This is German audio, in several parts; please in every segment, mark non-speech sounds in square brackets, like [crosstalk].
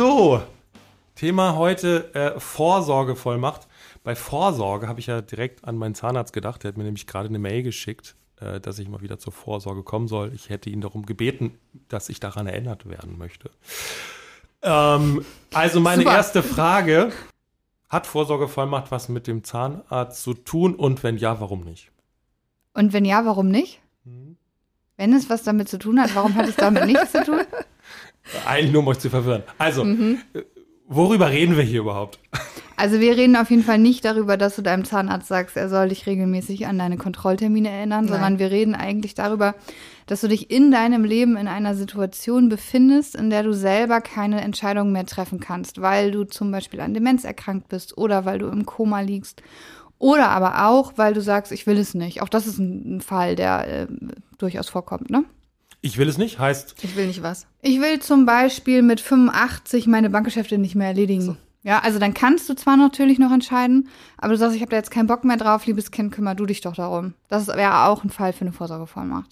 So, Thema heute äh, Vorsorgevollmacht. Bei Vorsorge habe ich ja direkt an meinen Zahnarzt gedacht. Der hat mir nämlich gerade eine Mail geschickt, äh, dass ich mal wieder zur Vorsorge kommen soll. Ich hätte ihn darum gebeten, dass ich daran erinnert werden möchte. Ähm, also meine Super. erste Frage. Hat Vorsorgevollmacht was mit dem Zahnarzt zu tun und wenn ja, warum nicht? Und wenn ja, warum nicht? Hm. Wenn es was damit zu tun hat, warum hat es damit nichts zu tun? [laughs] Eigentlich nur, um euch zu verwirren. Also, Mhm. worüber reden wir hier überhaupt? Also wir reden auf jeden Fall nicht darüber, dass du deinem Zahnarzt sagst, er soll dich regelmäßig an deine Kontrolltermine erinnern, Nein. sondern wir reden eigentlich darüber, dass du dich in deinem Leben in einer Situation befindest, in der du selber keine Entscheidung mehr treffen kannst, weil du zum Beispiel an Demenz erkrankt bist oder weil du im Koma liegst oder aber auch, weil du sagst, ich will es nicht. Auch das ist ein, ein Fall, der äh, durchaus vorkommt, ne? Ich will es nicht, heißt, Ich will nicht was. Ich will zum Beispiel mit 85 meine Bankgeschäfte nicht mehr erledigen. Ja, also dann kannst du zwar natürlich noch entscheiden, aber du sagst, ich habe da jetzt keinen Bock mehr drauf, liebes Kind, kümmer du dich doch darum. Das wäre auch ein Fall für eine Vorsorgevollmacht.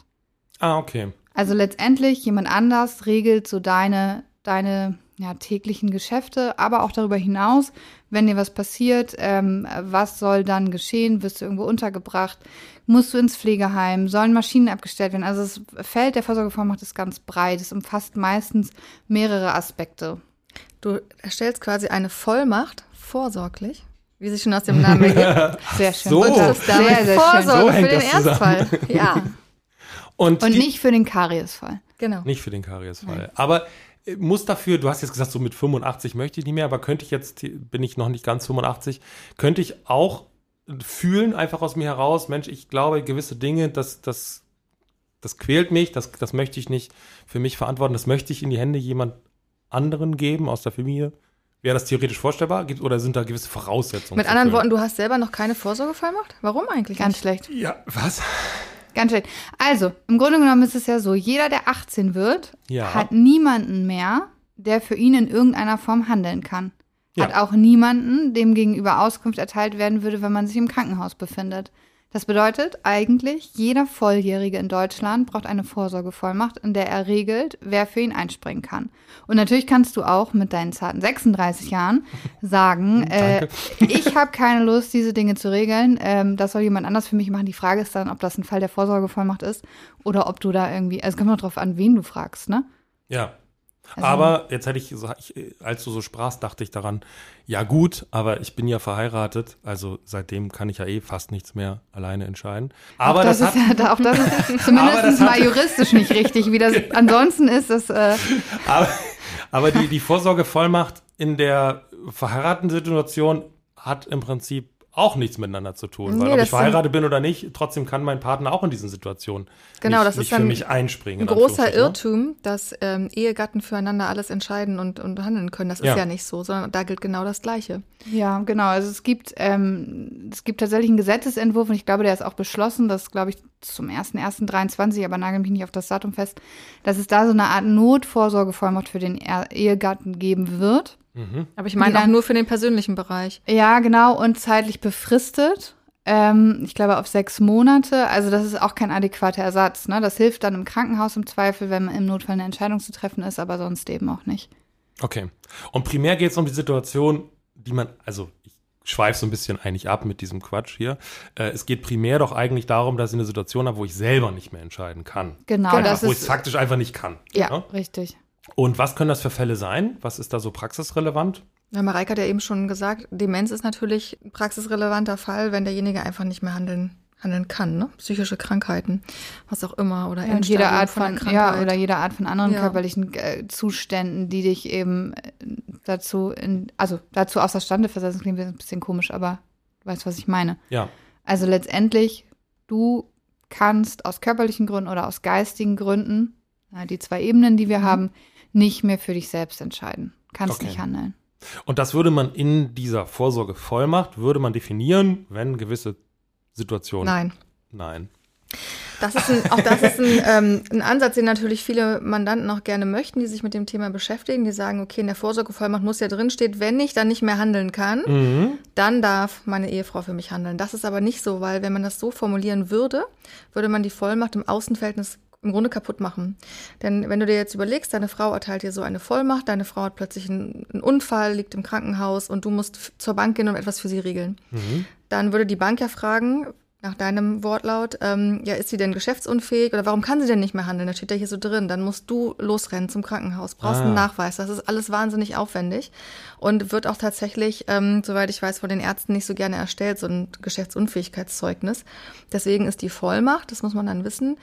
ah, okay. Also letztendlich jemand anders regelt so deine, deine ja, täglichen Geschäfte, aber auch darüber hinaus, wenn dir was passiert, ähm, was soll dann geschehen? Wirst du irgendwo untergebracht? Musst du ins Pflegeheim? Sollen Maschinen abgestellt werden? Also das Feld der Vorsorgevollmacht ist ganz breit. Es umfasst meistens mehrere Aspekte. Du erstellst quasi eine Vollmacht vorsorglich, wie sich schon aus dem Namen ergibt. [laughs] Sehr schön. So. Und das ist damit Sehr, sehr schön. Vorsorge So für den. Erstfall. Ja, Und, Und die, nicht für den Kariesfall. genau. nicht für den Kariesfall. Aber muss dafür, du hast jetzt gesagt, so mit 85 möchte ich nicht mehr, aber könnte ich jetzt, bin ich noch nicht ganz 85, könnte ich auch fühlen, einfach aus mir heraus, Mensch, ich glaube, gewisse Dinge, das, das, das quält mich, das, das möchte ich nicht für mich verantworten, das möchte ich in die Hände jemand anderen geben aus der Familie. Wäre das theoretisch vorstellbar? Gibt, oder sind da gewisse Voraussetzungen? Mit anderen? Worten, du hast selber noch keine Vorsorgevollmacht? Warum eigentlich Ganz nicht? schlecht. Ja, was? Ganz schlecht. Also, im Grunde genommen ist es ja so, jeder, der 18 wird, Ja. hat niemanden mehr, der für ihn in irgendeiner Form handeln kann. Ja. Hat auch niemanden, dem gegenüber Auskunft erteilt werden würde, wenn man sich im Krankenhaus befindet. Das bedeutet eigentlich, jeder Volljährige in Deutschland braucht eine Vorsorgevollmacht, in der er regelt, wer für ihn einspringen kann. Und natürlich kannst du auch mit deinen zarten 36 Jahren sagen, [laughs] äh, ich habe keine Lust, diese Dinge zu regeln. Ähm, das soll jemand anders für mich machen. Die Frage ist dann, ob das ein Fall der Vorsorgevollmacht ist oder ob du da irgendwie, also es kommt noch drauf an, wen du fragst, ne? Ja. Also- aber jetzt hätte ich, als du so sprachst, dachte ich daran, ja gut, aber ich bin ja verheiratet, also seitdem kann ich ja eh fast nichts mehr alleine entscheiden. Aber auch das, das, hat, ist ja, auch das ist [laughs] zumindest das mal hat- juristisch nicht richtig. Wie das [laughs] ansonsten ist, das äh, [laughs] aber, aber die, die Vorsorgevollmacht in der verheirateten Situation hat im Prinzip auch nichts miteinander zu tun. Weil Nee, ob das ich verheiratet bin oder nicht, trotzdem kann mein Partner auch in diesen Situationen Genau, nicht, das ist nicht für mich einspringen. Ein in großer ne? Irrtum, dass ähm, Ehegatten füreinander alles entscheiden und, und handeln können. Das Ja. ist ja nicht so, sondern da gilt genau das Gleiche. ja genau. Also es gibt ähm, es gibt tatsächlich einen Gesetzesentwurf und ich glaube, der ist auch beschlossen. Das ist, glaube ich zum 1.1.23, aber nagel mich nicht auf das Datum fest, dass es da so eine Art Notvorsorgevollmacht für den Er- Ehegatten geben wird. Mhm. Aber ich meine auch nur für den persönlichen Bereich. Ja, genau, und zeitlich befristet. Ähm, ich glaube auf sechs Monate. Also das ist auch kein adäquater Ersatz. Ne? Das hilft dann im Krankenhaus im Zweifel, wenn im Notfall eine Entscheidung zu treffen ist, aber sonst eben auch nicht. Okay. Und primär geht es um die Situation, die man, also ich schweife so ein bisschen eigentlich ab mit diesem Quatsch hier. Äh, es geht primär doch eigentlich darum, dass ich eine Situation habe, wo ich selber nicht mehr entscheiden kann. Genau, Genau, das wo ich faktisch einfach nicht kann. Ja, ne? richtig. Und was können das für Fälle sein? Was ist da so praxisrelevant? Ja, Mareike hat ja eben schon gesagt, Demenz ist natürlich ein praxisrelevanter Fall, wenn derjenige einfach nicht mehr handeln, handeln kann. Ne? Psychische Krankheiten, was auch immer. Oder Ja, und jede Art von von, ja, Krankheit. oder jede Art von anderen Ja. körperlichen äh, Zuständen, die dich eben äh, dazu in, also dazu außerstande versetzen, klingt ein bisschen komisch, aber du weißt, was ich meine. Ja. Also letztendlich, du kannst aus körperlichen Gründen oder aus geistigen Gründen ja, die zwei Ebenen, die wir haben, nicht mehr für dich selbst entscheiden. Kannst Okay. nicht handeln. Und das würde man in dieser Vorsorgevollmacht, würde man definieren, wenn gewisse Situationen. Nein. Nein. Das ist ein, auch das ist ein, [laughs] ähm, ein Ansatz, den natürlich viele Mandanten auch gerne möchten, die sich mit dem Thema beschäftigen. Die sagen, okay, in der Vorsorgevollmacht muss ja drinsteht, wenn ich dann nicht mehr handeln kann, Mhm. dann darf meine Ehefrau für mich handeln. Das ist aber nicht so, weil wenn man das so formulieren würde, würde man die Vollmacht im Außenverhältnis im Grunde kaputt machen. Denn wenn du dir jetzt überlegst, deine Frau erteilt dir so eine Vollmacht, deine Frau hat plötzlich einen, einen Unfall, liegt im Krankenhaus und du musst zur Bank gehen und etwas für sie regeln. Mhm. Dann würde die Bank ja fragen, nach deinem Wortlaut, ähm, ja, ist sie denn geschäftsunfähig oder warum kann sie denn nicht mehr handeln? Das steht ja hier so drin. Dann musst du losrennen zum Krankenhaus, brauchst Ah. einen Nachweis. Das ist alles wahnsinnig aufwendig und wird auch tatsächlich, ähm, soweit ich weiß, von den Ärzten nicht so gerne erstellt, so ein Geschäftsunfähigkeitszeugnis. Deswegen ist die Vollmacht, das muss man dann wissen,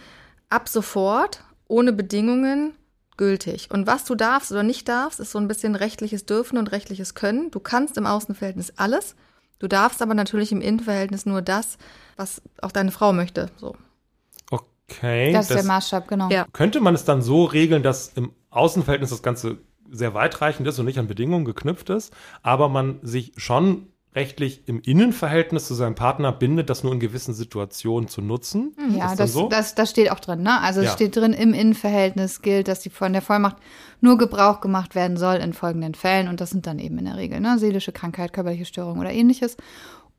ab sofort, ohne Bedingungen, gültig. Und was du darfst oder nicht darfst, ist so ein bisschen rechtliches Dürfen und rechtliches Können. Du kannst im Außenverhältnis alles. Du darfst aber natürlich im Innenverhältnis nur das, was auch deine Frau möchte. So. Okay. Das ist der Maßstab, genau. Ja. könnte man es dann so regeln, dass im Außenverhältnis das Ganze sehr weitreichend ist und nicht an Bedingungen geknüpft ist, aber man sich schon rechtlich im Innenverhältnis zu seinem Partner bindet, das nur in gewissen Situationen zu nutzen. Ja, ist das, das, so? das, das steht auch drin. Ne? Also Ja. es steht drin, im Innenverhältnis gilt, dass die von der Vollmacht nur Gebrauch gemacht werden soll in folgenden Fällen. Und das sind dann eben in der Regel ne? seelische Krankheit, körperliche Störung oder ähnliches.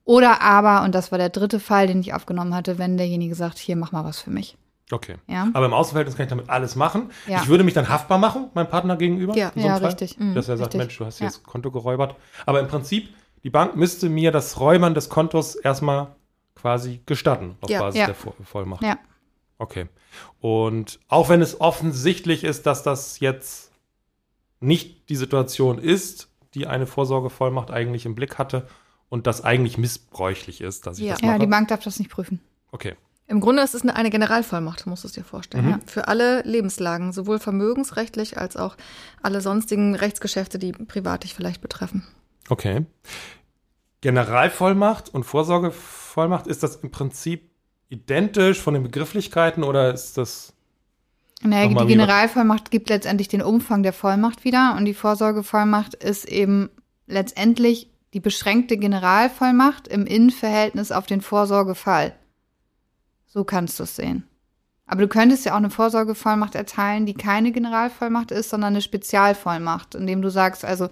Oder aber, und das war der dritte Fall, den ich aufgenommen hatte, wenn derjenige sagt, hier, mach mal was für mich. Okay. Ja. Aber im Außenverhältnis kann ich damit alles machen. Ja. Ich würde mich dann haftbar machen, meinem Partner gegenüber. Ja. in so einem Ja, Fall. richtig. Dass er sagt, richtig. Mensch, du hast hier Ja. das Konto geräubert. Aber im Prinzip, die Bank müsste mir das Räubern des Kontos erstmal quasi gestatten, auf Ja. Basis Ja. der Vo- Vollmacht. Ja. Okay. Und auch wenn es offensichtlich ist, dass das jetzt nicht die Situation ist, die eine Vorsorgevollmacht eigentlich im Blick hatte und das eigentlich missbräuchlich ist, dass ich Ja. das mache. Ja, die Bank darf das nicht prüfen. okay. Im Grunde ist es eine, eine Generalvollmacht, musst du es dir vorstellen. Mhm. Ja? Für alle Lebenslagen, sowohl vermögensrechtlich als auch alle sonstigen Rechtsgeschäfte, die privat dich vielleicht betreffen. Okay. Generalvollmacht und Vorsorgevollmacht, ist das im Prinzip identisch von den Begrifflichkeiten oder ist das. Naja, die Generalvollmacht gibt letztendlich den Umfang der Vollmacht wieder und die Vorsorgevollmacht ist eben letztendlich die beschränkte Generalvollmacht im Innenverhältnis auf den Vorsorgefall. So kannst du es sehen. Aber du könntest ja auch eine Vorsorgevollmacht erteilen, die keine Generalvollmacht ist, sondern eine Spezialvollmacht, indem du sagst, also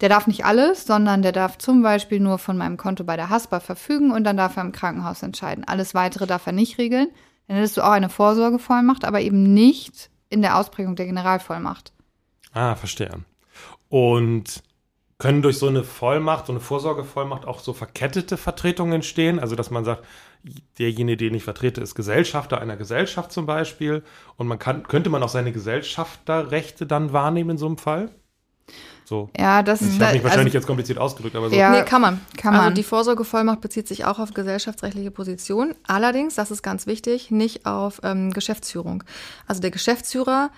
der darf nicht alles, sondern der darf zum Beispiel nur von meinem Konto bei der Haspa verfügen und dann darf er im Krankenhaus entscheiden. Alles weitere darf er nicht regeln. Dann hättest du auch eine Vorsorgevollmacht, aber eben nicht in der Ausprägung der Generalvollmacht. Ah, verstehe. Und können durch so eine Vollmacht, so eine Vorsorgevollmacht auch so verkettete Vertretungen entstehen? Also, dass man sagt, derjenige, den ich vertrete, ist Gesellschafter einer Gesellschaft zum Beispiel. Und man kann, könnte man auch seine Gesellschafterrechte dann wahrnehmen in so einem Fall? So. Ja, das Ich ist habe mich wahrscheinlich also, jetzt kompliziert ausgedrückt, aber so. Ja, nee, kann man. kann Also man. die Vorsorgevollmacht bezieht sich auch auf gesellschaftsrechtliche Position. Allerdings, das ist ganz wichtig, nicht auf ähm, Geschäftsführung. Also der Geschäftsführer,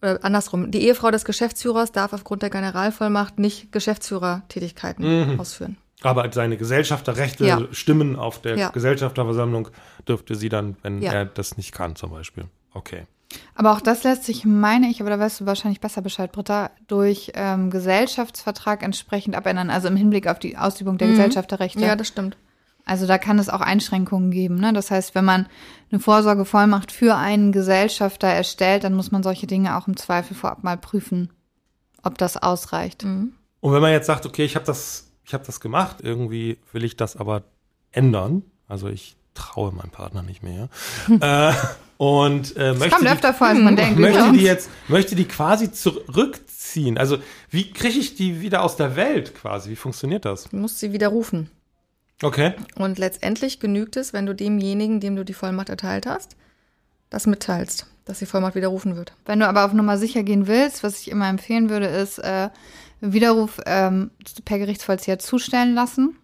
äh, andersrum, die Ehefrau des Geschäftsführers darf aufgrund der Generalvollmacht nicht Geschäftsführertätigkeiten Mhm. ausführen. Aber seine Gesellschafterrechte, Ja. Stimmen auf der Ja. Gesellschafterversammlung dürfte sie dann, wenn Ja. er das nicht kann, zum Beispiel. Okay. aber auch das lässt sich, meine ich, aber da weißt du wahrscheinlich besser Bescheid, Britta, durch ähm, Gesellschaftsvertrag entsprechend abändern, also im Hinblick auf die Ausübung der Mhm. Gesellschafterrechte. Ja, das stimmt. Also da kann es auch Einschränkungen geben. Ne? Das heißt, wenn man eine Vorsorgevollmacht für einen Gesellschafter erstellt, dann muss man solche Dinge auch im Zweifel vorab mal prüfen, ob das ausreicht. Mhm. Und wenn man jetzt sagt, okay, ich habe das, ich habe das gemacht, irgendwie will ich das aber ändern. Also ich traue meinem Partner nicht mehr. äh, und äh, Das möchte, die, öfter vor, als man denkt. möchte die jetzt, möchte die quasi zurückziehen. Also wie kriege ich die wieder aus der Welt quasi? Wie funktioniert das? Du musst sie widerrufen. Okay. Und letztendlich genügt es, wenn du demjenigen, dem du die Vollmacht erteilt hast, das mitteilst, dass die Vollmacht widerrufen wird. Wenn du aber auf Nummer sicher gehen willst, was ich immer empfehlen würde, ist äh, Widerruf ähm, per Gerichtsvollzieher zustellen lassen.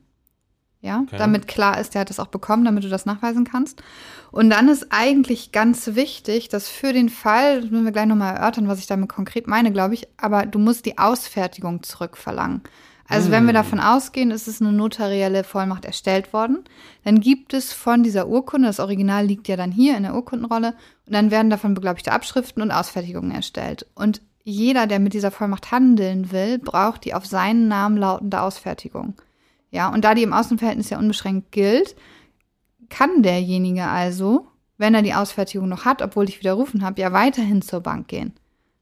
Ja, Okay. damit klar ist, der hat das auch bekommen, damit du das nachweisen kannst. Und dann ist eigentlich ganz wichtig, dass für den Fall, das müssen wir gleich nochmal erörtern, was ich damit konkret meine, glaube ich, aber du musst die Ausfertigung zurückverlangen. Also wenn wir davon ausgehen, es ist eine notarielle Vollmacht erstellt worden, dann gibt es von dieser Urkunde, das Original liegt ja dann hier in der Urkundenrolle, und dann werden davon beglaubigte Abschriften und Ausfertigungen erstellt. Und jeder, der mit dieser Vollmacht handeln will, braucht die auf seinen Namen lautende Ausfertigung. Ja, und da die im Außenverhältnis ja unbeschränkt gilt, kann derjenige also, wenn er die Ausfertigung noch hat, obwohl ich widerrufen habe, ja weiterhin zur Bank gehen.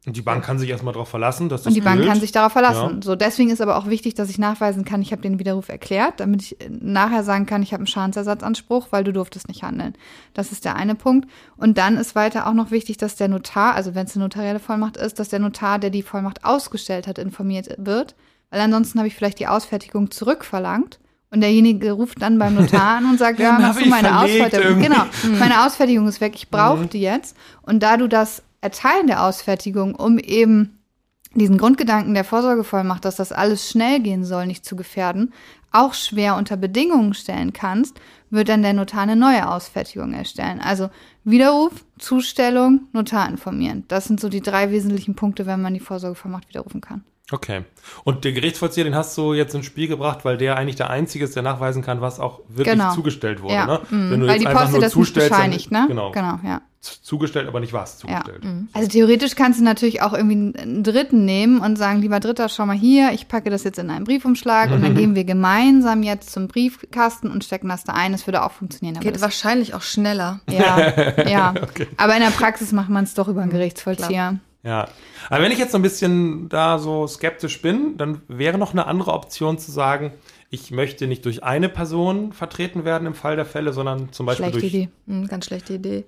Und die Bank kann sich erstmal darauf verlassen, dass das Und die Bank gilt. kann sich darauf verlassen. Ja. So, deswegen ist aber auch wichtig, dass ich nachweisen kann, ich habe den Widerruf erklärt, damit ich äh, nachher sagen kann, ich habe einen Schadensersatzanspruch, weil du durftest nicht handeln. Das ist der eine Punkt. Und dann ist weiter auch noch wichtig, dass der Notar, also wenn es eine notarielle Vollmacht ist, dass der Notar, der die Vollmacht ausgestellt hat, informiert wird. Weil ansonsten habe ich vielleicht die Ausfertigung zurückverlangt. Und derjenige ruft dann beim Notar an und sagt, [laughs] Ja, hab du meine Ausfertigung? irgendwie. Genau, meine Ausfertigung ist weg, ich brauche Mhm. die jetzt. Und da du das Erteilen der Ausfertigung, um eben diesen Grundgedanken der Vorsorgevollmacht, dass das alles schnell gehen soll, nicht zu gefährden, auch schwer unter Bedingungen stellen kannst, wird dann der Notar eine neue Ausfertigung erstellen. Also Widerruf, Zustellung, Notar informieren. Das sind so die drei wesentlichen Punkte, wenn man die Vorsorgevollmacht widerrufen kann. Okay. Und der Gerichtsvollzieher, den hast du jetzt ins Spiel gebracht, weil der eigentlich der Einzige ist, der nachweisen kann, was auch wirklich Genau. zugestellt wurde. Ja, Ne? mhm. Wenn du weil jetzt die einfach Post dir nur das nicht zustellst, dann- bescheinigt, ne? Genau. Genau, ja. Zugestellt, aber nicht was Ja. zugestellt. Also theoretisch kannst du natürlich auch irgendwie einen Dritten nehmen und sagen, lieber Dritter, schau mal hier, ich packe das jetzt in einen Briefumschlag und dann [laughs] gehen wir gemeinsam jetzt zum Briefkasten und stecken das da ein. Das würde auch funktionieren. Geht wahrscheinlich auch schneller. ja, [laughs] ja. Aber in der Praxis macht man es doch über einen Gerichtsvollzieher. Ja. Aber wenn ich jetzt so ein bisschen da so skeptisch bin, dann wäre noch eine andere Option zu sagen, ich möchte nicht durch eine Person vertreten werden im Fall der Fälle, sondern zum Beispiel Schlechte durch. Idee. Hm, ganz schlechte Idee.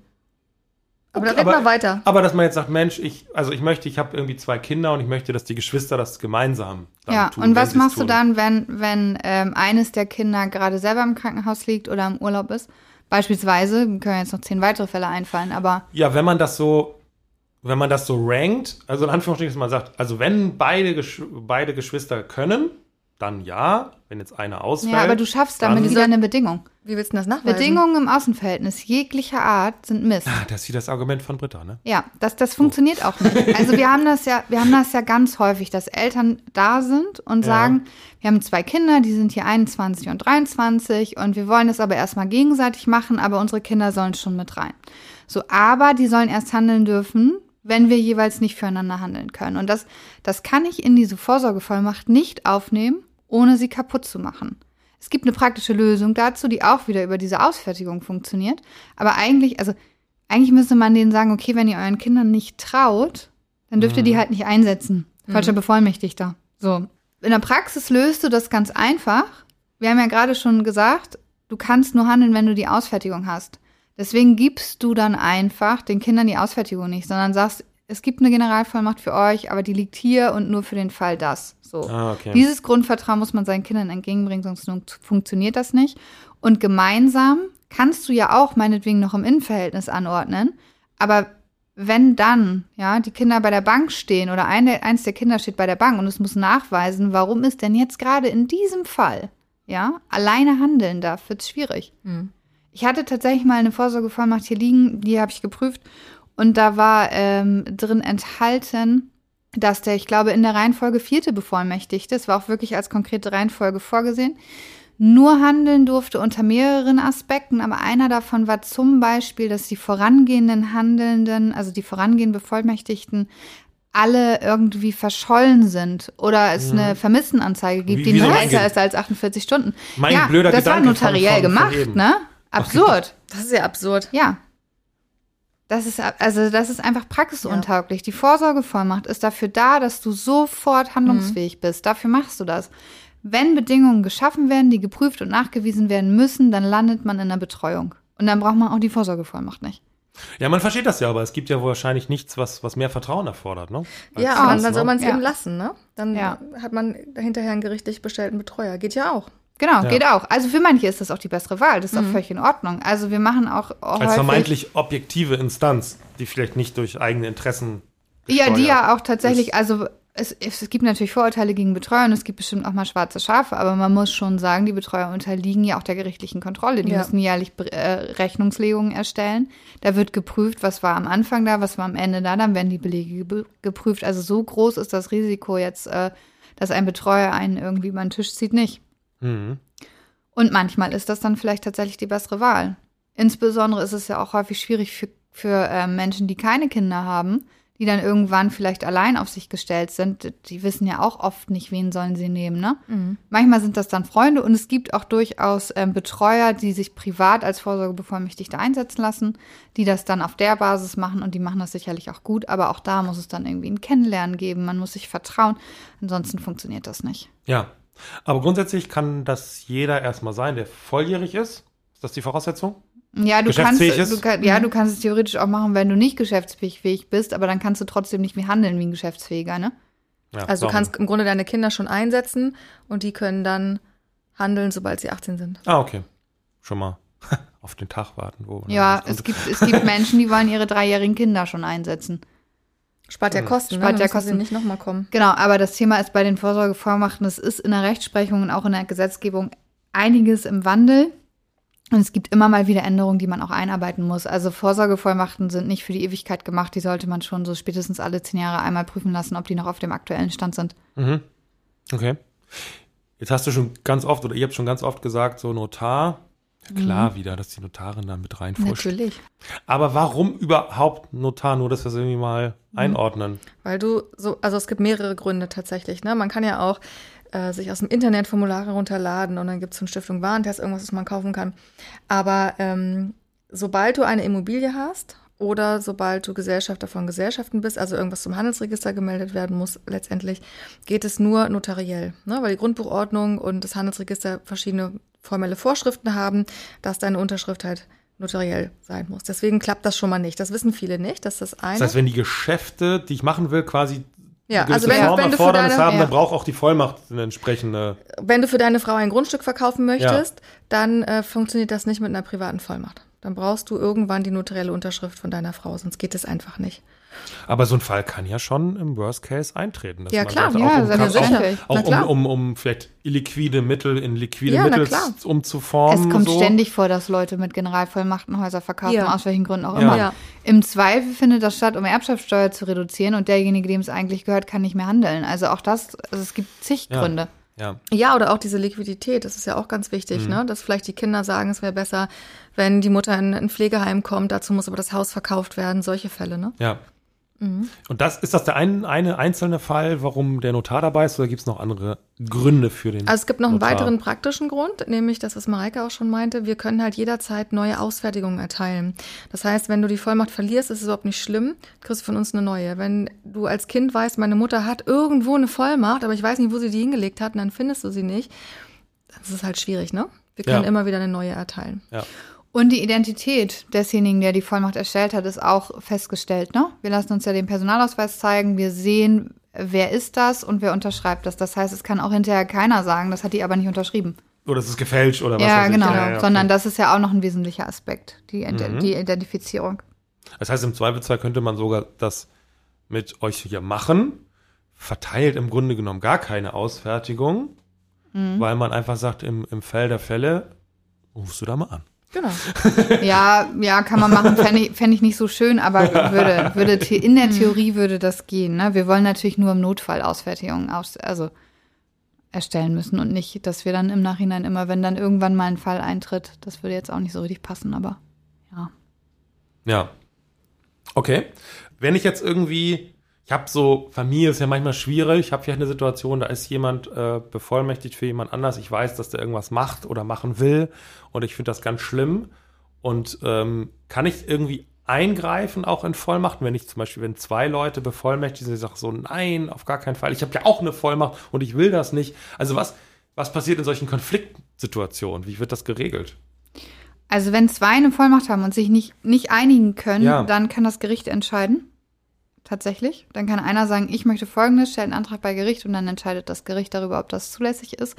Aber Okay, dann red mal weiter. Aber dass man jetzt sagt, Mensch, ich, also ich möchte, ich habe irgendwie zwei Kinder und ich möchte, dass die Geschwister das gemeinsam dann Ja, tun. und wenn was machst du tun. dann, wenn, wenn ähm, eines der Kinder gerade selber im Krankenhaus liegt oder im Urlaub ist? Beispielsweise, können jetzt noch zehn weitere Fälle einfallen, aber Ja, wenn man das so, wenn man das so rankt, also in Anführungsstrichen, dass man sagt, also wenn beide, Gesch beide Geschwister können, dann ja. Wenn jetzt einer ausfällt. ja, aber du schaffst damit wieder eine Bedingung. Wie willst du das nachweisen? Bedingungen im Außenverhältnis jeglicher Art sind Mist. Ah, das ist wie das Argument von Britta, ne? Ja, das, das funktioniert auch nicht. Also wir haben das ja, wir haben das ja ganz häufig, dass Eltern da sind und Ja. sagen, wir haben zwei Kinder, die sind hier 21 und 23 und wir wollen es aber erstmal gegenseitig machen, aber unsere Kinder sollen schon mit rein. So, aber die sollen erst handeln dürfen, wenn wir jeweils nicht füreinander handeln können. Und das, das kann ich in diese Vorsorgevollmacht nicht aufnehmen, ohne sie kaputt zu machen. Es gibt eine praktische Lösung dazu, die auch wieder über diese Ausfertigung funktioniert. Aber eigentlich, also eigentlich müsste man denen sagen, okay, wenn ihr euren Kindern nicht traut, dann dürft ihr die halt nicht einsetzen. Falscher Bevollmächtigter. So. In der Praxis löst du das ganz einfach. Wir haben ja gerade schon gesagt, du kannst nur handeln, wenn du die Ausfertigung hast. Deswegen gibst du dann einfach den Kindern die Ausfertigung nicht, sondern sagst, es gibt eine Generalvollmacht für euch, aber die liegt hier und nur für den Fall das. So. Ah, okay. Dieses Grundvertrauen muss man seinen Kindern entgegenbringen, sonst fun- funktioniert das nicht. Und gemeinsam kannst du ja auch meinetwegen noch im Innenverhältnis anordnen. Aber wenn dann, ja, die Kinder bei der Bank stehen oder eine, eins der Kinder steht bei der Bank und es muss nachweisen, warum es denn jetzt gerade in diesem Fall, ja, alleine handeln darf, wird es schwierig. Ich hatte tatsächlich mal eine Vorsorgevollmacht hier liegen, die habe ich geprüft und da war ähm, drin enthalten, dass der, ich glaube, in der Reihenfolge vierte Bevollmächtigte, es war auch wirklich als konkrete Reihenfolge vorgesehen, nur handeln durfte unter mehreren Aspekten, aber einer davon war zum Beispiel, dass die vorangehenden Handelnden, also die vorangehenden Bevollmächtigten, alle irgendwie verschollen sind oder es eine Vermissenanzeige gibt, Wie- die mein älter ist als 48 Stunden. Mein ja, blöder das war Gedanke von- notariell von- von gemacht, eben. ne? Absurd. [laughs] Das ist ja absurd. Ja. Das ist, also das ist einfach praxisuntauglich. Die Vorsorgevollmacht ist dafür da, dass du sofort handlungsfähig bist. Dafür machst du das. Wenn Bedingungen geschaffen werden, die geprüft und nachgewiesen werden müssen, dann landet man in der Betreuung. Und dann braucht man auch die Vorsorgevollmacht nicht. Ja, man versteht das ja, aber es gibt ja wahrscheinlich nichts, was, was mehr Vertrauen erfordert, ne? Als Ja, dann soll ne? man es Ja. eben lassen, ne? Dann Ja. hat man hinterher einen gerichtlich bestellten Betreuer. Geht ja auch. Genau, Ja. geht auch. Also für manche ist das auch die bessere Wahl. Das ist auch völlig in Ordnung. Also wir machen auch Als vermeintlich objektive Instanz, die vielleicht nicht durch eigene Interessen. Ja, die ja auch tatsächlich, ist. also es, es gibt natürlich Vorurteile gegen Betreuer und es gibt bestimmt auch mal schwarze Schafe, aber man muss schon sagen, die Betreuer unterliegen ja auch der gerichtlichen Kontrolle. Die Ja. müssen jährlich äh, Rechnungslegungen erstellen. Da wird geprüft, was war am Anfang da, was war am Ende da, dann werden die Belege ge geprüft. Also so groß ist das Risiko jetzt, äh, dass ein Betreuer einen irgendwie über den Tisch zieht, nicht. Mhm. Und manchmal ist das dann vielleicht tatsächlich die bessere Wahl. Insbesondere ist es ja auch häufig schwierig für, für äh, Menschen, die keine Kinder haben, die dann irgendwann vielleicht allein auf sich gestellt sind. Die wissen ja auch oft nicht, wen sollen sie nehmen. Ne? Manchmal sind das dann Freunde und es gibt auch durchaus ähm, Betreuer, die sich privat als Vorsorgebevollmächtigte einsetzen lassen, die das dann auf der Basis machen und die machen das sicherlich auch gut. Aber auch da muss es dann irgendwie ein Kennenlernen geben. Man muss sich vertrauen. Ansonsten funktioniert das nicht. Ja. Aber grundsätzlich kann das jeder erstmal sein, der volljährig ist. Ist das die Voraussetzung? Ja, du kannst, du kann, ja, du kannst es theoretisch auch machen, wenn du nicht geschäftsfähig bist, aber dann kannst du trotzdem nicht mehr handeln wie ein Geschäftsfähiger, ne? Ja, Also du kannst im Grunde deine Kinder schon einsetzen und die können dann handeln, sobald sie 18 sind. Ah, okay. Schon mal [laughs] auf den Tag warten. Wo Ja, es gibt, es gibt Menschen, die wollen ihre dreijährigen Kinder schon einsetzen. Spart ja Kosten, Spart ne? ja Kosten. nicht nochmal kommen. Genau, aber das Thema ist bei den Vorsorgevollmachten, es ist in der Rechtsprechung und auch in der Gesetzgebung einiges im Wandel. Und es gibt immer mal wieder Änderungen, die man auch einarbeiten muss. Also Vorsorgevollmachten sind nicht für die Ewigkeit gemacht. Die sollte man schon so spätestens alle zehn Jahre einmal prüfen lassen, ob die noch auf dem aktuellen Stand sind. Mhm. Okay. Jetzt hast du schon ganz oft, oder ihr habt schon ganz oft gesagt, so Notar. Klar, wieder, dass die Notarin da mit reinfuscht. Natürlich. Aber warum überhaupt Notar? Nur, dass wir es irgendwie mal einordnen. Weil du so, also es gibt mehrere Gründe tatsächlich. Ne? Man kann ja auch äh, sich aus dem Internet Formulare runterladen und dann gibt es von Stiftung Warentest irgendwas, was man kaufen kann. Aber ähm, sobald du eine Immobilie hast oder sobald du Gesellschafter von Gesellschaften bist, also irgendwas zum Handelsregister gemeldet werden muss, letztendlich geht es nur notariell, ne? weil die Grundbuchordnung und das Handelsregister verschiedene formelle Vorschriften haben, dass deine Unterschrift halt notariell sein muss. Deswegen klappt das schon mal nicht. Das wissen viele nicht, dass das eine. Das heißt, wenn die Geschäfte, die ich machen will, quasi Ja, also wenn- Form wenn du für deine- haben, ja. dann braucht auch die Vollmacht eine entsprechende. Wenn du für deine Frau ein Grundstück verkaufen möchtest, dann äh, funktioniert das nicht mit einer privaten Vollmacht. Dann brauchst du irgendwann die notarielle Unterschrift von deiner Frau, sonst geht es einfach nicht. Aber so ein Fall kann ja schon im Worst Case eintreten. dass Ja, man klar, sagt, ja, auch, um, auch, Na auch klar. um, um, um vielleicht illiquide Mittel in liquide Ja, Mittel umzuformen. Es kommt so. ständig vor, dass Leute mit Generalvollmachten Häuser verkaufen, Ja. aus welchen Gründen auch Ja. immer. Ja. Im Zweifel findet das statt, um Erbschaftssteuer zu reduzieren und derjenige, dem es eigentlich gehört, kann nicht mehr handeln. Also auch das, also es gibt zig Ja. Gründe. Ja. Ja, oder auch diese Liquidität, das ist ja auch ganz wichtig, ne? dass vielleicht die Kinder sagen, es wäre besser, wenn die Mutter in ein Pflegeheim kommt, dazu muss aber das Haus verkauft werden, solche Fälle. Ne? Ja. Mhm. Und das ist das der ein, eine einzelne Fall, warum der Notar dabei ist, oder gibt es noch andere Gründe für den? Also es gibt noch einen Notar? weiteren praktischen Grund, nämlich das, was Mareike auch schon meinte, wir können halt jederzeit neue Ausfertigungen erteilen. Das heißt, wenn du die Vollmacht verlierst, ist es überhaupt nicht schlimm, kriegst du von uns eine neue. Wenn du als Kind weißt, meine Mutter hat irgendwo eine Vollmacht, aber ich weiß nicht, wo sie die hingelegt hat, und dann findest du sie nicht, dann ist es halt schwierig, ne? Wir können Ja. immer wieder eine neue erteilen. ja. Und die Identität desjenigen, der die Vollmacht erstellt hat, ist auch festgestellt. Ne? Wir lassen uns ja den Personalausweis zeigen, wir sehen, wer ist das und wer unterschreibt das. Das heißt, es kann auch hinterher keiner sagen, das hat die aber nicht unterschrieben. Oder es ist gefälscht oder was ja, weiß ich. genau. Ja, ja, okay. Sondern das ist ja auch noch ein wesentlicher Aspekt, die, Mhm. die Identifizierung. Das heißt, im Zweifelsfall könnte man sogar das mit euch hier machen, verteilt im Grunde genommen gar keine Ausfertigung, Mhm. weil man einfach sagt, im, im Fall der Fälle, rufst du da mal an. Genau. Ja, ja, kann man machen, fände ich, fänd ich nicht so schön, aber würde, würde in der Theorie würde das gehen. Ne? Wir wollen natürlich nur im Notfall Ausfertigungen aus, also erstellen müssen und nicht, dass wir dann im Nachhinein immer, wenn dann irgendwann mal ein Fall eintritt, das würde jetzt auch nicht so richtig passen, aber ja. Ja. Okay. Wenn ich jetzt irgendwie, ich habe so, Familie ist ja manchmal schwierig, ich habe vielleicht eine Situation, da ist jemand äh, bevollmächtigt für jemand anders, ich weiß, dass der irgendwas macht oder machen will und ich finde das ganz schlimm. Und ähm, kann ich irgendwie eingreifen, auch in Vollmachten, wenn ich zum Beispiel, wenn zwei Leute bevollmächtigt sind, ich sage so, nein, auf gar keinen Fall, ich habe ja auch eine Vollmacht und ich will das nicht. Also was, was passiert in solchen Konfliktsituationen? Wie wird das geregelt? Also wenn zwei eine Vollmacht haben und sich nicht, nicht einigen können, Ja. dann kann das Gericht entscheiden. Tatsächlich. Dann kann einer sagen, ich möchte folgendes, stellt einen Antrag bei Gericht und dann entscheidet das Gericht darüber, ob das zulässig ist.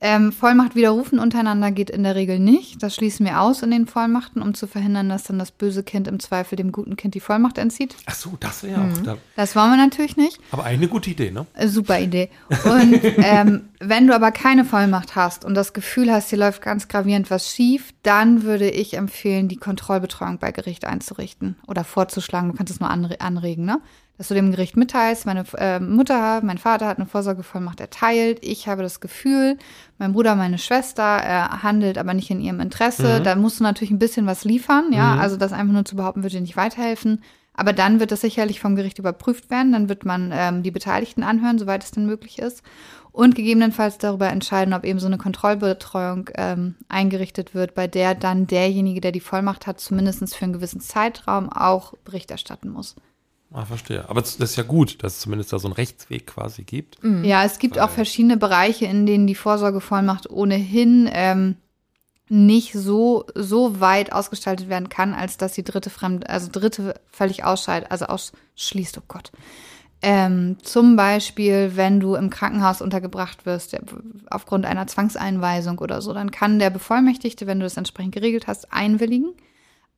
Ähm, Vollmacht widerrufen untereinander geht in der Regel nicht. Das schließen wir aus in den Vollmachten, um zu verhindern, dass dann das böse Kind im Zweifel dem guten Kind die Vollmacht entzieht. Ach so, das wäre ja auch da. Das wollen wir natürlich nicht. Aber eine gute Idee, ne? Äh, Super Idee. Und ähm, wenn du aber keine Vollmacht hast und das Gefühl hast, hier läuft ganz gravierend was schief, dann würde ich empfehlen, die Kontrollbetreuung bei Gericht einzurichten oder vorzuschlagen. Du kannst es nur anre anregen, ne? Dass du dem Gericht mitteilst, meine äh, Mutter, mein Vater hat eine Vorsorgevollmacht erteilt, ich habe das Gefühl, mein Bruder, meine Schwester äh, handelt aber nicht in ihrem Interesse. Da musst du natürlich ein bisschen was liefern, ja, also das einfach nur zu behaupten, würde dir nicht weiterhelfen. Aber dann wird das sicherlich vom Gericht überprüft werden. Dann wird man ähm, die Beteiligten anhören, soweit es denn möglich ist. Und gegebenenfalls darüber entscheiden, ob eben so eine Kontrollbetreuung ähm, eingerichtet wird, bei der dann derjenige, der die Vollmacht hat, zumindest für einen gewissen Zeitraum auch Bericht erstatten muss. Ah, verstehe. Aber das ist ja gut, dass es zumindest da so einen Rechtsweg quasi gibt. Ja, es gibt auch verschiedene Bereiche, in denen die Vorsorgevollmacht ohnehin ähm, nicht so, so weit ausgestaltet werden kann, als dass die dritte Fremd, also dritte völlig ausscheidet, also ausschließt, oh Gott. Ähm, zum Beispiel, wenn du im Krankenhaus untergebracht wirst, aufgrund einer Zwangseinweisung oder so, dann kann der Bevollmächtigte, wenn du das entsprechend geregelt hast, einwilligen,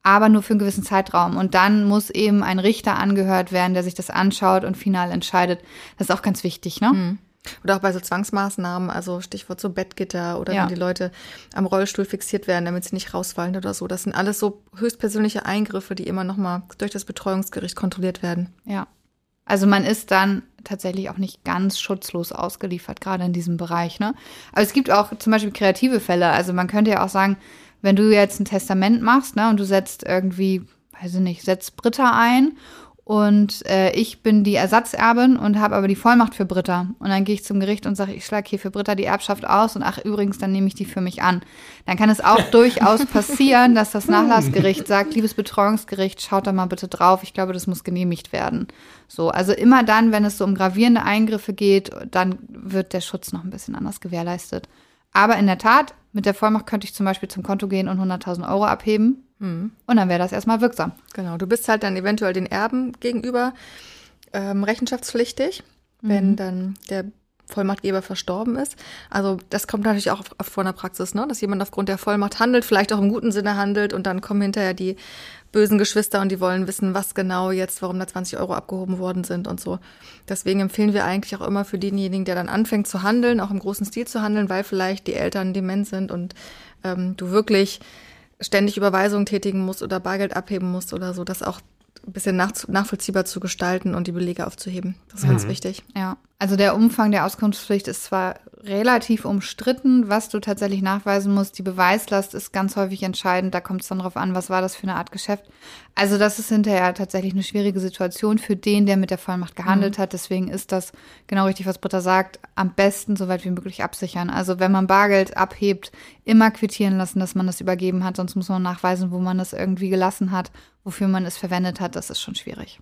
aber nur für einen gewissen Zeitraum. Und dann muss eben ein Richter angehört werden, der sich das anschaut und final entscheidet. Das ist auch ganz wichtig, ne? Oder auch bei so Zwangsmaßnahmen, also Stichwort so Bettgitter oder Ja. wenn die Leute am Rollstuhl fixiert werden, damit sie nicht rausfallen oder so. Das sind alles so höchstpersönliche Eingriffe, die immer nochmal durch das Betreuungsgericht kontrolliert werden. Ja. Also man ist dann tatsächlich auch nicht ganz schutzlos ausgeliefert, gerade in diesem Bereich. Ne? Aber es gibt auch zum Beispiel kreative Fälle. Also man könnte ja auch sagen, wenn du jetzt ein Testament machst ne, und du setzt irgendwie, weiß ich nicht, setzt Britta ein und äh, ich bin die Ersatzerbin und habe aber die Vollmacht für Britta. Und dann gehe ich zum Gericht und sage, ich schlage hier für Britta die Erbschaft aus und ach übrigens, dann nehme ich die für mich an. Dann kann es auch [laughs] durchaus passieren, dass das Nachlassgericht sagt, liebes Betreuungsgericht, schaut da mal bitte drauf, ich glaube, das muss genehmigt werden. So, also immer dann, wenn es so um gravierende Eingriffe geht, dann wird der Schutz noch ein bisschen anders gewährleistet. Aber in der Tat, mit der Vollmacht könnte ich zum Beispiel zum Konto gehen und 100.000 Euro abheben. Und dann wäre das erstmal wirksam. Genau, du bist halt dann eventuell den Erben gegenüber ähm, rechenschaftspflichtig, wenn dann der Vollmachtgeber verstorben ist. Also das kommt natürlich auch in der Praxis, ne? dass jemand aufgrund der Vollmacht handelt, vielleicht auch im guten Sinne handelt und dann kommen hinterher die bösen Geschwister und die wollen wissen, was genau jetzt, warum da 20 Euro abgehoben worden sind und so. Deswegen empfehlen wir eigentlich auch immer für denjenigen, der dann anfängt zu handeln, auch im großen Stil zu handeln, weil vielleicht die Eltern dement sind und ähm, du wirklich ständig Überweisungen tätigen musst oder Bargeld abheben musst oder so, das auch ein bisschen nach, nachvollziehbar zu gestalten und die Belege aufzuheben. Das ist ganz wichtig. Ja, also der Umfang der Auskunftspflicht ist zwar relativ umstritten, was du tatsächlich nachweisen musst. Die Beweislast ist ganz häufig entscheidend. Da kommt es dann drauf an, was war das für eine Art Geschäft. Also das ist hinterher tatsächlich eine schwierige Situation für den, der mit der Vollmacht gehandelt hat. Deswegen ist das genau richtig, was Britta sagt, am besten so weit wie möglich absichern. Also wenn man Bargeld abhebt, immer quittieren lassen, dass man das übergeben hat. Sonst muss man nachweisen, wo man das irgendwie gelassen hat, wofür man es verwendet hat. Das ist schon schwierig.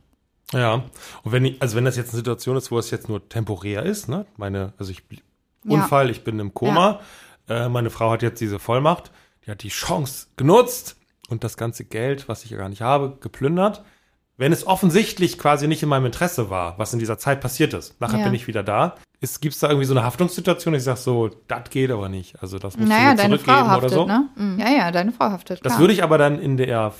Ja. Und wenn ich, also wenn das jetzt eine Situation ist, wo es jetzt nur temporär ist, ne? Meine, also ich Ja. Unfall, ich bin im Koma, äh, meine Frau hat jetzt diese Vollmacht, die hat die Chance genutzt und das ganze Geld, was ich ja gar nicht habe, geplündert. Wenn es offensichtlich quasi nicht in meinem Interesse war, was in dieser Zeit passiert ist, nachher Ja. bin ich wieder da. Gibt es da irgendwie so eine Haftungssituation? Ich sag so, das geht aber nicht. Also das musst Naja, Frau zurückgeben oder haftet, so. ne? Ja, ja, deine Frau haftet. Das klar. würde ich aber dann in der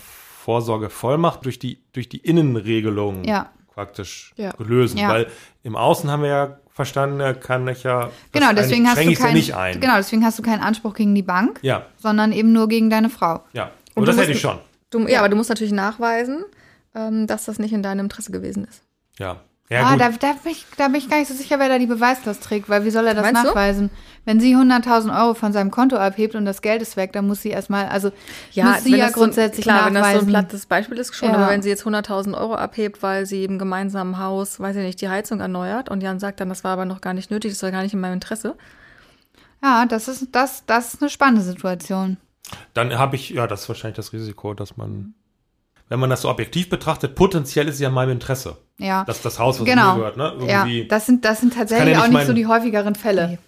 Vorsorgevollmacht durch die, durch die Innenregelung Ja. praktisch Ja. lösen. Ja. Weil im Außen haben wir ja verstanden, kann ich ja. das Genau, deswegen hast du keinen, nicht ein. genau, deswegen hast du keinen Anspruch gegen die Bank, Ja, sondern eben nur gegen deine Frau. ja. Und Und das hätte ich schon. Du, ja, aber du musst natürlich nachweisen, ähm, dass das nicht in deinem Interesse gewesen ist. Ja. Ja, ah, gut. da, da, bin ich, da bin ich gar nicht so sicher, wer da die Beweislast trägt, weil wie soll er das Meinst du? nachweisen? Wenn sie 100.000 Euro von seinem Konto abhebt und das Geld ist weg, dann muss sie erstmal, also muss sie ja das so grundsätzlich klar, wenn das so ein nachweisen. plattes Beispiel ist schon, Ja. aber wenn sie jetzt 100.000 Euro abhebt, weil sie im gemeinsamen Haus, weiß ich nicht, die Heizung erneuert und Jan sagt dann, das war aber noch gar nicht nötig, das war gar nicht in meinem Interesse. ja, das ist, das, das ist eine spannende Situation. Dann habe ich, ja, das ist wahrscheinlich das Risiko, dass man, wenn man das so objektiv betrachtet, potenziell ist es ja in meinem Interesse. Ja. Das ist das Haus, was genau. gehört, ne? Ja, Irgendwie. das sind, das sind tatsächlich ja nicht auch nicht so die häufigeren Fälle.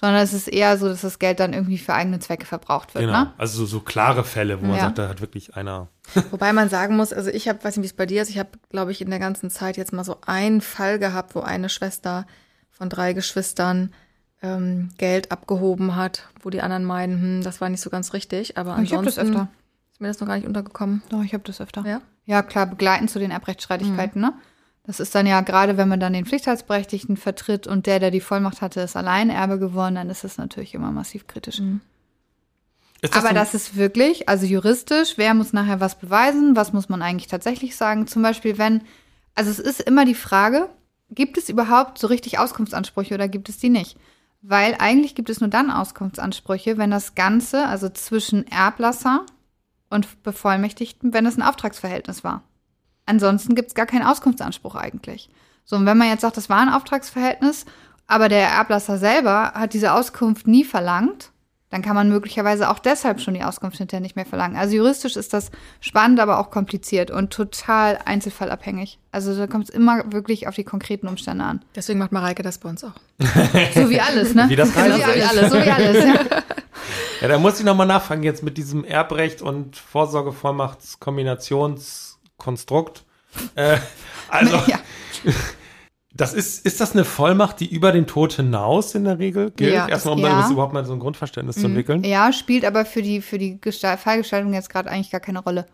Sondern es ist eher so, dass das Geld dann irgendwie für eigene Zwecke verbraucht wird, genau. ne? Also so, so klare Fälle, wo man Ja. sagt, da hat wirklich einer. [laughs] Wobei man sagen muss, also ich habe, weiß nicht, wie es bei dir ist, ich habe, glaube ich, in der ganzen Zeit jetzt mal so einen Fall gehabt, wo eine Schwester von drei Geschwistern ähm, Geld abgehoben hat, wo die anderen meinen, hm, das war nicht so ganz richtig, aber Ich habe das ansonsten öfter. ist mir das noch gar nicht untergekommen. Doch, ich habe das öfter. Ja? Ja, klar, begleitend zu den Erbrechtsstreitigkeiten, Mhm. ne? Das ist dann ja gerade, wenn man dann den Pflichtheitsberechtigten vertritt und der, der die Vollmacht hatte, ist Alleinerbe geworden, dann ist es natürlich immer massiv kritisch. Ist Aber so- das ist wirklich, also juristisch, wer muss nachher was beweisen, was muss man eigentlich tatsächlich sagen? Zum Beispiel, wenn Also es ist immer die Frage, gibt es überhaupt so richtig Auskunftsansprüche oder gibt es die nicht? Weil eigentlich gibt es nur dann Auskunftsansprüche, wenn das Ganze, also zwischen Erblasser und Bevollmächtigten, wenn es ein Auftragsverhältnis war. Ansonsten gibt es gar keinen Auskunftsanspruch eigentlich. So, und wenn man jetzt sagt, das war ein Auftragsverhältnis, aber der Erblasser selber hat diese Auskunft nie verlangt, dann kann man möglicherweise auch deshalb schon die Auskunft hinterher nicht mehr verlangen. Also juristisch ist das spannend, aber auch kompliziert und total einzelfallabhängig. Also da kommt es immer wirklich auf die konkreten Umstände an. Deswegen macht Mareike das bei uns auch. So wie alles, ne? Wie das so wie alles, so wie alles. Ja. [laughs] Ja, da muss ich nochmal nachfragen jetzt mit diesem Erbrecht und Vorsorgevollmachtskombinationskonstrukt. Äh, also, [laughs] Ja. Das ist, ist das eine Vollmacht, die über den Tod hinaus in der Regel gilt? Ja, Erstmal, um dann ja. überhaupt mal so ein Grundverständnis zu entwickeln. ja, spielt aber für die, für die Gestalt, Fallgestaltung jetzt gerade eigentlich gar keine Rolle.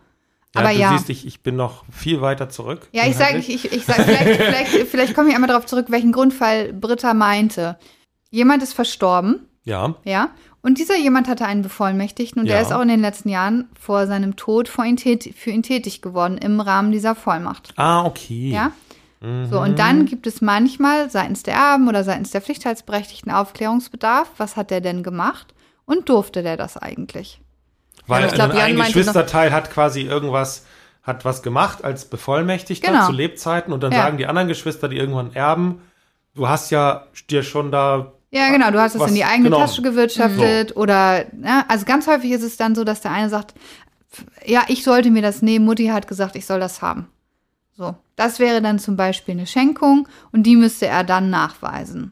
Ja, aber du ja. siehst, ich, ich bin noch viel weiter zurück. Ja, ich sage, ich, ich, ich sag, vielleicht, [laughs] vielleicht, vielleicht komme ich einmal darauf zurück, welchen Grundfall Britta meinte. Jemand ist verstorben, Ja, ja, und dieser jemand hatte einen Bevollmächtigten und Ja. der ist auch in den letzten Jahren vor seinem Tod vor ihn tät- für ihn tätig geworden im Rahmen dieser Vollmacht. ah, okay. Ja? So, und dann gibt es manchmal seitens der Erben oder seitens der Pflichtheitsberechtigten Aufklärungsbedarf. Was hat der denn gemacht? Und durfte der das eigentlich? Weil Ja, ich glaub, ein, Geschwisterteil hat quasi irgendwas, hat was gemacht als Bevollmächtigter Genau. zu Lebzeiten und dann Ja. sagen die anderen Geschwister, die irgendwann erben, du hast ja dir schon da Ja, genau, du hast es in die eigene genommen. Tasche gewirtschaftet oder, ja, also ganz häufig ist es dann so, dass der eine sagt, ja, ich sollte mir das nehmen, Mutti hat gesagt, ich soll das haben. So, das wäre dann zum Beispiel eine Schenkung und die müsste er dann nachweisen.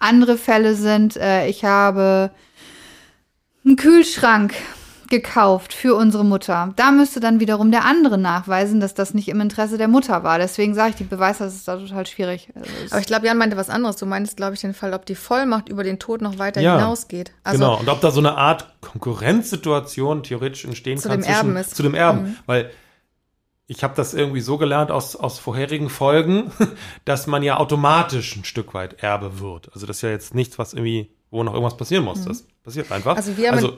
Andere Fälle sind, äh, ich habe einen Kühlschrank gekauft für unsere Mutter. Da müsste dann wiederum der andere nachweisen, dass das nicht im Interesse der Mutter war. Deswegen sage ich, die Beweislast ist da total schwierig. Also es- Aber ich glaube, Jan meinte was anderes. Du meintest, glaube ich, den Fall, ob die Vollmacht über den Tod noch weiter Ja. hinausgeht. Also, genau. Und ob da so eine Art Konkurrenzsituation theoretisch entstehen Zu kann dem Erben ist. Mhm. zu dem Erben. Weil ich habe das irgendwie so gelernt aus, aus vorherigen Folgen, [laughs] dass man ja automatisch ein Stück weit Erbe wird. Also das ist ja jetzt nichts, was irgendwie, wo noch irgendwas passieren muss. Das passiert einfach. Mhm. Also wir haben-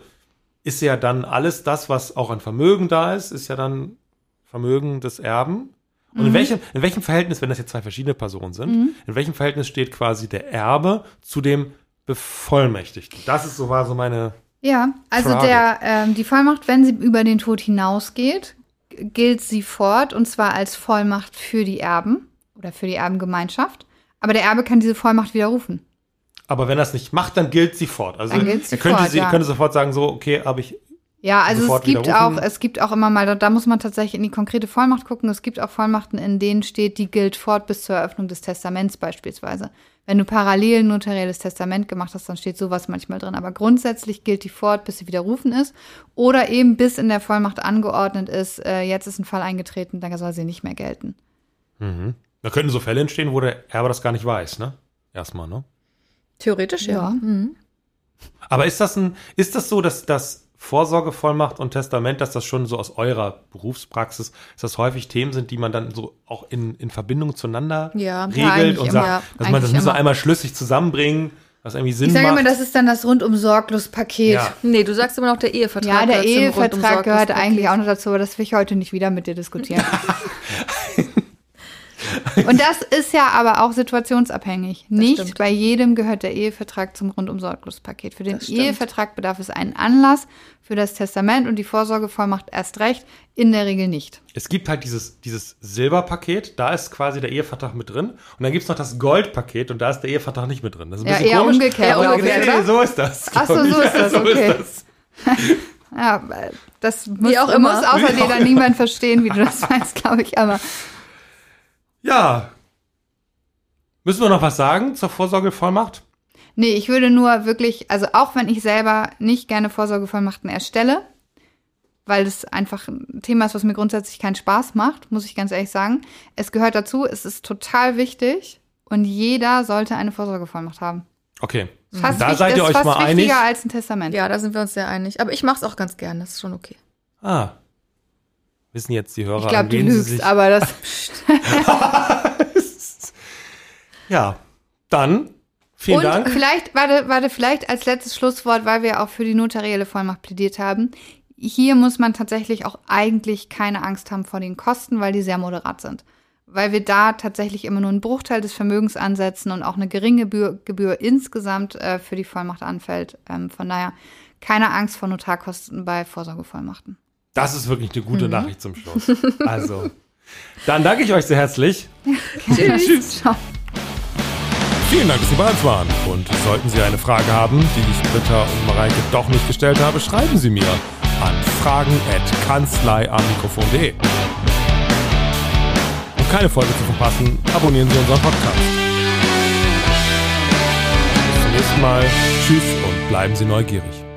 ist ja dann alles das, was auch an Vermögen da ist, ist ja dann Vermögen des Erben. Und Mhm. in welchem, in welchem Verhältnis, wenn das jetzt zwei verschiedene Personen sind, in welchem Verhältnis steht quasi der Erbe zu dem Bevollmächtigten? Das ist so war so meine. Ja, also Frage. der, ähm, die Vollmacht, wenn sie über den Tod hinausgeht, gilt sie fort und zwar als Vollmacht für die Erben oder für die Erbengemeinschaft. Aber der Erbe kann diese Vollmacht widerrufen. Aber wenn er es nicht macht, dann gilt sie fort. Also Dann gilt sie er könnte, fort, sie, ja. könnte sofort sagen, so, okay, habe ich. Ja, also es gibt auch, es gibt auch immer mal, da- da muss man tatsächlich in die konkrete Vollmacht gucken. Es gibt auch Vollmachten, in denen steht, die gilt fort bis zur Eröffnung des Testaments beispielsweise. Wenn du parallel ein notarielles Testament gemacht hast, dann steht sowas manchmal drin. Aber grundsätzlich gilt die fort, bis sie widerrufen ist. Oder eben bis in der Vollmacht angeordnet ist, äh, jetzt ist ein Fall eingetreten, dann soll sie nicht mehr gelten. Da könnten so Fälle entstehen, wo der Erbe das gar nicht weiß, ne? Erstmal, ne? theoretisch ja. Ja. Mhm. Aber ist das ein, ist das so, dass das Vorsorgevollmacht und Testament, dass das schon so aus eurer Berufspraxis, dass das häufig Themen sind, die man dann so auch in, in Verbindung zueinander Ja, ja, regelt eigentlich und immer, sagt, ja. dass man das muss man immer. einmal schlüssig zusammenbringen, was irgendwie Sinn Ich sage immer, das ist dann das rundum sorglos Paket. Ja. Nee, du sagst immer noch der Ehevertrag. Ja, der Ehevertrag gehört eigentlich auch noch dazu, aber das will ich heute nicht wieder mit dir diskutieren. [laughs] [laughs] Und das ist ja aber auch situationsabhängig. Nicht stimmt. bei jedem gehört der Ehevertrag zum Rundum-Sorglos-Paket. Für den Das. Ehevertrag bedarf es einen Anlass, für das Testament und die Vorsorgevollmacht erst recht, in der Regel nicht. Es gibt halt dieses, dieses Silberpaket, da ist quasi der Ehevertrag mit drin. Und dann gibt es noch das Goldpaket und da ist der Ehevertrag nicht mit drin. Das ist ein Ja, bisschen eher komisch. umgekehrt, Eher glaub ich, umgekehrt, Nee, nee, so ist das. Ach so, ist das, so okay. das. [laughs] Ja, äh, das muss, auch immer. muss außer Wie dir dann niemand verstehen, wie du das weißt, glaube ich. Aber Ja. Müssen wir noch was sagen zur Vorsorgevollmacht? Nee, ich würde nur wirklich, also auch wenn ich selber nicht gerne Vorsorgevollmachten erstelle, weil es einfach ein Thema ist, was mir grundsätzlich keinen Spaß macht, muss ich ganz ehrlich sagen. Es gehört dazu, es ist total wichtig und jeder sollte eine Vorsorgevollmacht haben. Okay. Fast Da seid ihr das ist euch fast mal einig. wichtiger als ein Testament. Ja, da sind wir uns sehr einig. Aber ich mache es auch ganz gern, das ist schon okay. Ah. Wissen jetzt die Hörer, ich glaube, an du wen sie lügst, sich. aber das. [laughs] Ja. Dann, vielen und Dank. vielleicht, warte, warte, vielleicht als letztes Schlusswort, weil wir auch für die notarielle Vollmacht plädiert haben. Hier muss man tatsächlich auch eigentlich keine Angst haben vor den Kosten, weil die sehr moderat sind. weil wir da tatsächlich immer nur einen Bruchteil des Vermögens ansetzen und auch eine geringe Gebühr, Gebühr insgesamt äh, für die Vollmacht anfällt. Ähm, von daher keine Angst vor Notarkosten bei Vorsorgevollmachten. Das ist wirklich eine gute mhm. Nachricht zum Schluss. Also, dann danke ich euch sehr herzlich. [laughs] Tschüss. Tschüss. Ciao. Vielen Dank, dass Sie bei uns waren. Und sollten Sie eine Frage haben, die ich Britta und Mareike doch nicht gestellt habe, schreiben Sie mir an fragen.kanzleiamikrofon.de. Um keine Folge zu verpassen, abonnieren Sie unseren Podcast. Bis zum nächsten Mal. Tschüss und bleiben Sie neugierig.